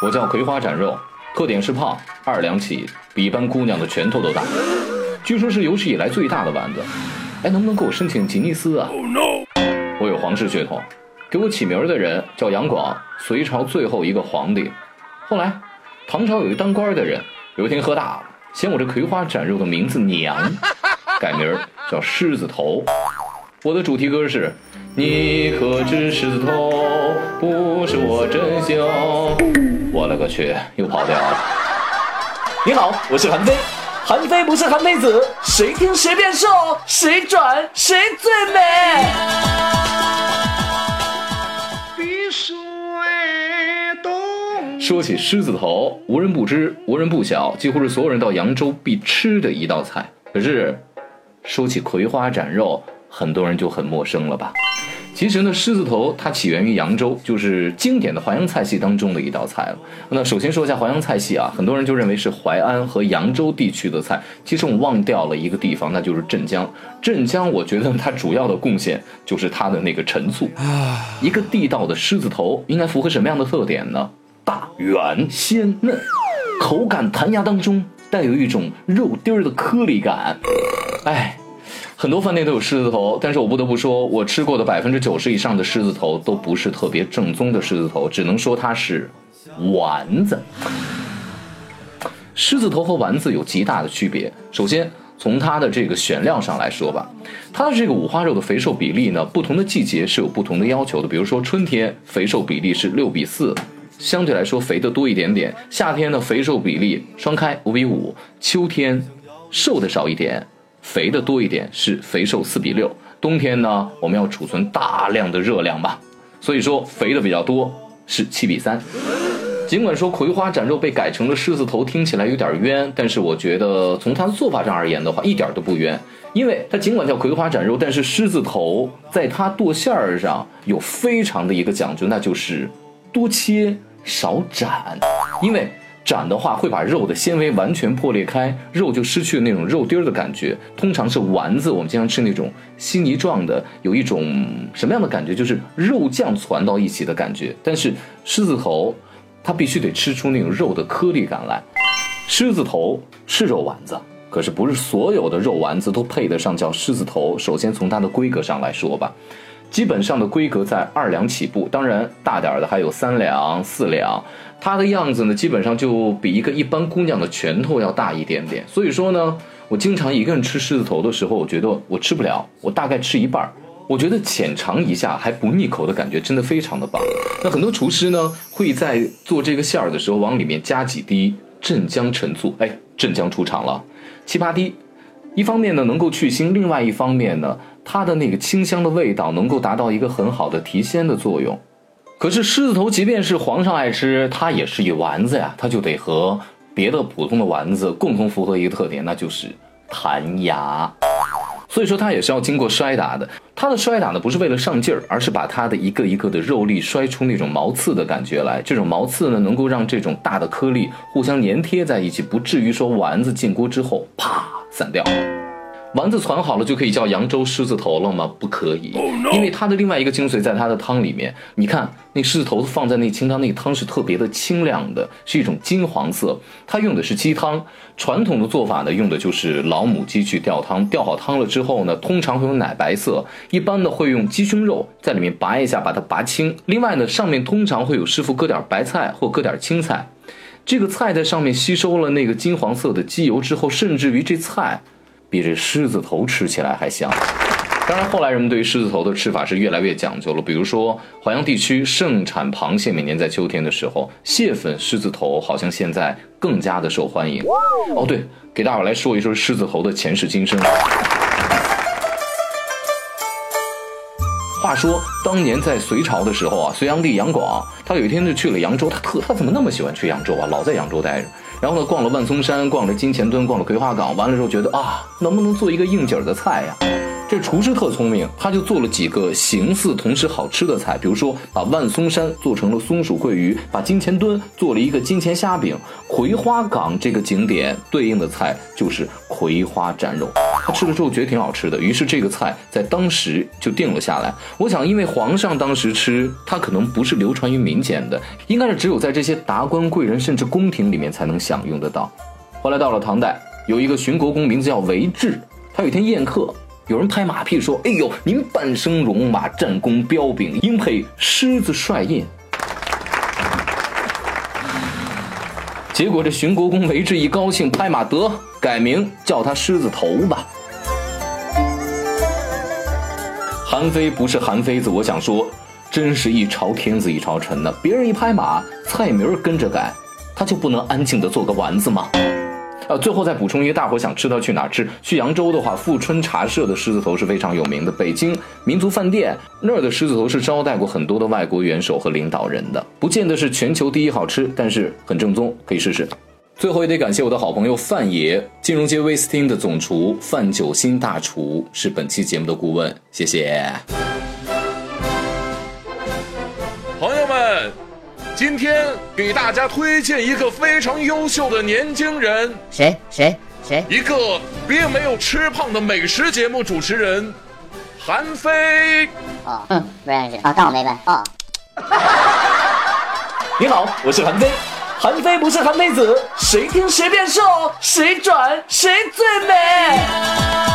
我叫葵花斩肉，特点是胖，二两起，比一般姑娘的拳头都大。据说是有史以来最大的丸子。哎，能不能给我申请吉尼斯啊？我有皇室血统，给我起名的人叫杨广，隋朝最后一个皇帝。后来，唐朝有一当官的人，有一天喝大了，嫌我这葵花斩肉的名字娘，改名叫狮子头。我的主题歌是：你可知狮子头不是我真凶？我勒个去，又跑掉了。你好，我是韩非。韩非不是韩非子，谁听谁变瘦，谁转谁最美。说起狮子头，无人不知，无人不晓，几乎是所有人到扬州必吃的一道菜。可是，说起葵花斩肉，很多人就很陌生了吧？其实呢，狮子头它起源于扬州，就是经典的淮扬菜系当中的一道菜了。那首先说一下淮扬菜系啊，很多人就认为是淮安和扬州地区的菜，其实我们忘掉了一个地方，那就是镇江。镇江，我觉得它主要的贡献就是它的那个陈醋。一个地道的狮子头应该符合什么样的特点呢？大、圆、鲜嫩，口感弹牙当中带有一种肉丁儿的颗粒感。哎。很多饭店都有狮子头，但是我不得不说，我吃过的百分之九十以上的狮子头都不是特别正宗的狮子头，只能说它是丸子。狮子头和丸子有极大的区别。首先从它的这个选料上来说吧，它的这个五花肉的肥瘦比例呢，不同的季节是有不同的要求的。比如说春天肥瘦比例是六比四，相对来说肥的多一点点；夏天呢肥瘦比例双开五比五，秋天瘦的少一点。肥的多一点是肥瘦四比六，冬天呢我们要储存大量的热量吧，所以说肥的比较多是七比三。尽管说葵花斩肉被改成了狮子头，听起来有点冤，但是我觉得从它的做法上而言的话，一点都不冤，因为它尽管叫葵花斩肉，但是狮子头在它剁馅儿上有非常的一个讲究，那就是多切少斩，因为。斩的话会把肉的纤维完全破裂开，肉就失去了那种肉丁儿的感觉。通常是丸子，我们经常吃那种稀泥状的，有一种什么样的感觉？就是肉酱攒到一起的感觉。但是狮子头，它必须得吃出那种肉的颗粒感来。狮子头是肉丸子，可是不是所有的肉丸子都配得上叫狮子头。首先从它的规格上来说吧，基本上的规格在二两起步，当然大点儿的还有三两、四两。它的样子呢，基本上就比一个一般姑娘的拳头要大一点点。所以说呢，我经常一个人吃狮子头的时候，我觉得我吃不了，我大概吃一半儿。我觉得浅尝一下还不腻口的感觉，真的非常的棒。那很多厨师呢，会在做这个馅儿的时候，往里面加几滴镇江陈醋。哎，镇江出场了，七八滴。一方面呢，能够去腥；另外一方面呢，它的那个清香的味道能够达到一个很好的提鲜的作用。可是狮子头，即便是皇上爱吃，它也是一丸子呀，它就得和别的普通的丸子共同符合一个特点，那就是弹牙。所以说它也是要经过摔打的。它的摔打呢，不是为了上劲儿，而是把它的一个一个的肉粒摔出那种毛刺的感觉来。这种毛刺呢，能够让这种大的颗粒互相粘贴在一起，不至于说丸子进锅之后啪散掉。丸子攒好了就可以叫扬州狮子头了吗？不可以，因为它的另外一个精髓在它的汤里面。你看那狮子头放在那清汤，那汤是特别的清亮的，是一种金黄色。它用的是鸡汤，传统的做法呢，用的就是老母鸡去吊汤。吊好汤了之后呢，通常会有奶白色。一般呢会用鸡胸肉在里面拔一下，把它拔清。另外呢，上面通常会有师傅搁点白菜或搁点青菜。这个菜在上面吸收了那个金黄色的鸡油之后，甚至于这菜。比这狮子头吃起来还香。当然，后来人们对于狮子头的吃法是越来越讲究了。比如说，淮扬地区盛产螃蟹，每年在秋天的时候，蟹粉狮子头好像现在更加的受欢迎。哦，对，给大伙来说一说狮子头的前世今生。话说，当年在隋朝的时候啊，隋炀帝杨广，他有一天就去了扬州，他特他怎么那么喜欢去扬州啊？老在扬州待着。然后呢，逛了万松山，逛了金钱墩，逛了葵花岗，完了之后觉得啊，能不能做一个应景的菜呀？这厨师特聪明，他就做了几个形似同时好吃的菜，比如说把万松山做成了松鼠桂鱼，把金钱墩做了一个金钱虾饼，葵花岗这个景点对应的菜就是葵花斩肉。他吃了之后觉得挺好吃的，于是这个菜在当时就定了下来。我想，因为皇上当时吃，它可能不是流传于民间的，应该是只有在这些达官贵人甚至宫廷里面才能享用得到。后来到了唐代，有一个寻国公名字叫韦志，他有一天宴客，有人拍马屁说：“哎呦，您半生戎马，战功彪炳，应配狮子帅印。”结果这寻国公为之一高兴，拍马得改名叫他狮子头吧。韩非不是韩非子，我想说，真是一朝天子一朝臣呢。别人一拍马，菜名跟着改，他就不能安静的做个丸子吗？呃，最后再补充一个，大伙想吃它去哪吃？去扬州的话，富春茶社的狮子头是非常有名的。北京民族饭店那儿的狮子头是招待过很多的外国元首和领导人的，不见得是全球第一好吃，但是很正宗，可以试试。最后也得感谢我的好朋友范爷，金融街威斯汀的总厨范九新大厨是本期节目的顾问，谢谢。今天给大家推荐一个非常优秀的年轻人，谁谁谁？一个并没有吃胖的美食节目主持人，韩非。哦，嗯，不认识。啊，当我没问。哦，你好，我是韩非。韩非不是韩非子，谁听谁变瘦，谁转谁最美。